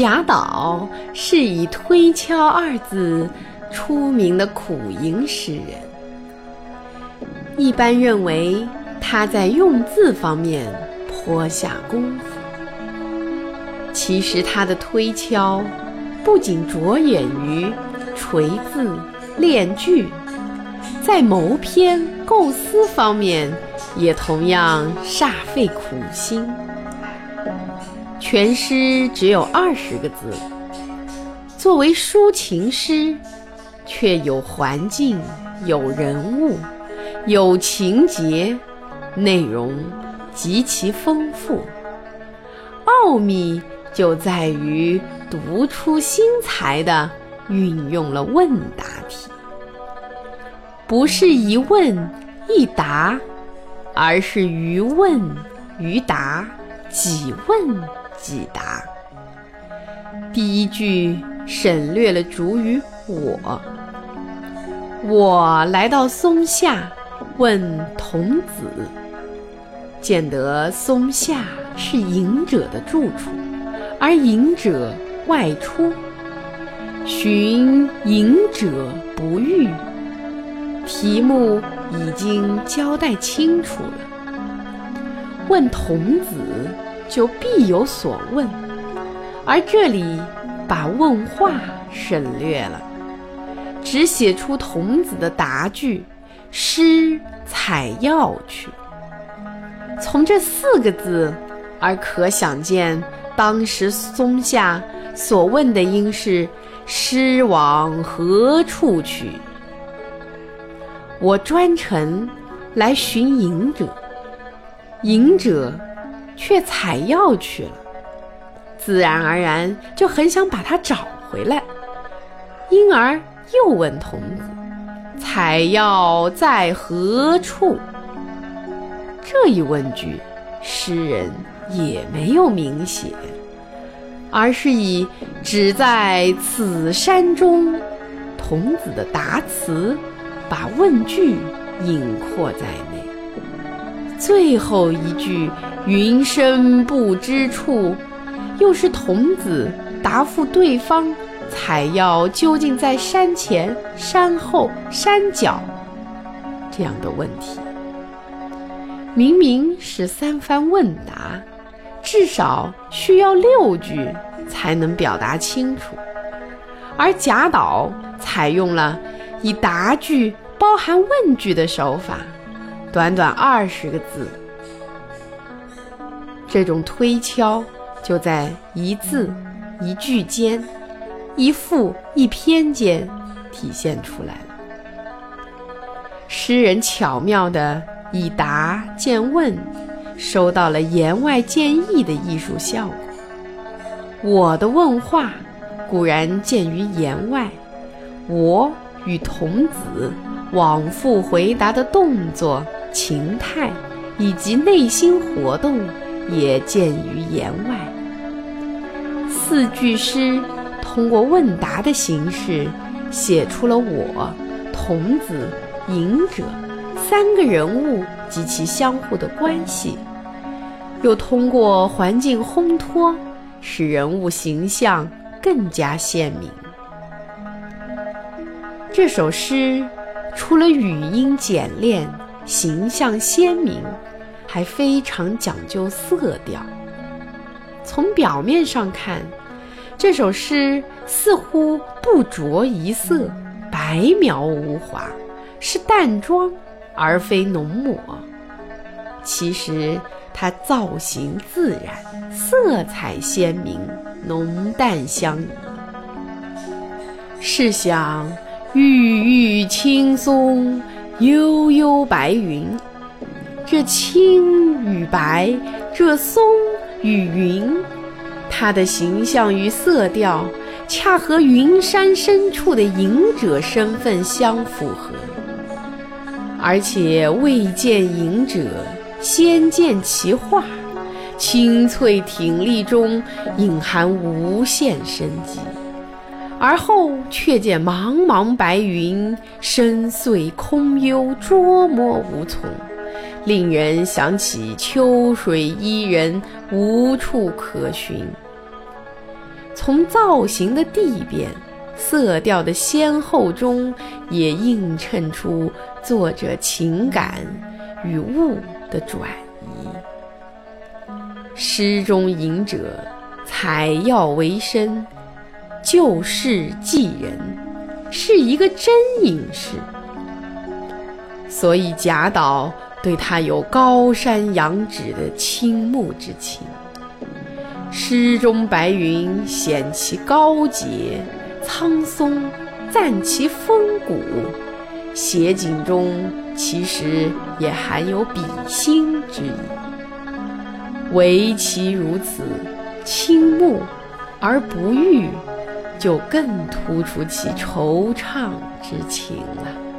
贾岛是以推敲二字出名的苦吟诗人，一般认为他在用字方面颇下功夫。其实他的推敲不仅着眼于锤字练句，在谋篇构思方面也同样煞费苦心。全诗只有二十个字，作为抒情诗，却有环境、有人物、有情节，内容极其丰富。奥秘就在于独出心裁地运用了问答题，不是一问一答，而是于问于答，几问。几答。第一句省略了主语“我”。我来到松下，问童子，见得松下是隐者的住处，而隐者外出，寻隐者不遇。题目已经交代清楚了。问童子。就必有所问，而这里把问话省略了，只写出童子的答句：“师采药去。”从这四个字，而可想见，当时松下所问的应是：“师往何处去？”我专程来寻隐者，隐者。却采药去了，自然而然就很想把他找回来，因而又问童子：“采药在何处？”这一问句，诗人也没有明写，而是以“只在此山中”童子的答词，把问句隐括在内。最后一句“云深不知处”，又是童子答复对方采药究竟在山前、山后、山脚这样的问题。明明是三番问答，至少需要六句才能表达清楚，而贾岛采用了以答句包含问句的手法。短短二十个字，这种推敲就在一字一句间、一复一篇间体现出来了。诗人巧妙地以答见问，收到了言外见意的艺术效果。我的问话固然见于言外，我与童子往复回答的动作。情态以及内心活动也见于言外。四句诗通过问答的形式，写出了我、童子、隐者三个人物及其相互的关系，又通过环境烘托，使人物形象更加鲜明。这首诗除了语音简练。形象鲜明，还非常讲究色调。从表面上看，这首诗似乎不着一色，白描无华，是淡妆而非浓抹。其实它造型自然，色彩鲜明，浓淡相宜。试想，郁郁青松。悠悠白云，这青与白，这松与云，它的形象与色调恰和云山深处的隐者身份相符合，而且未见隐者，先见其画，清脆挺立中隐含无限生机，而后却见茫茫白云，深邃空幽，捉摸无从。令人想起秋水伊人，无处可寻。从造型的地变、色调的先后中，也映衬出作者情感与物的转移。诗中隐者采药为生，救世济人，是一个真隐士，所以贾岛。对他有高山仰止的倾慕之情。诗中白云显其高洁苍松，赞其风骨；写景中其实也含有比心之意。唯其如此，倾慕而不遇，就更突出其惆怅之情了。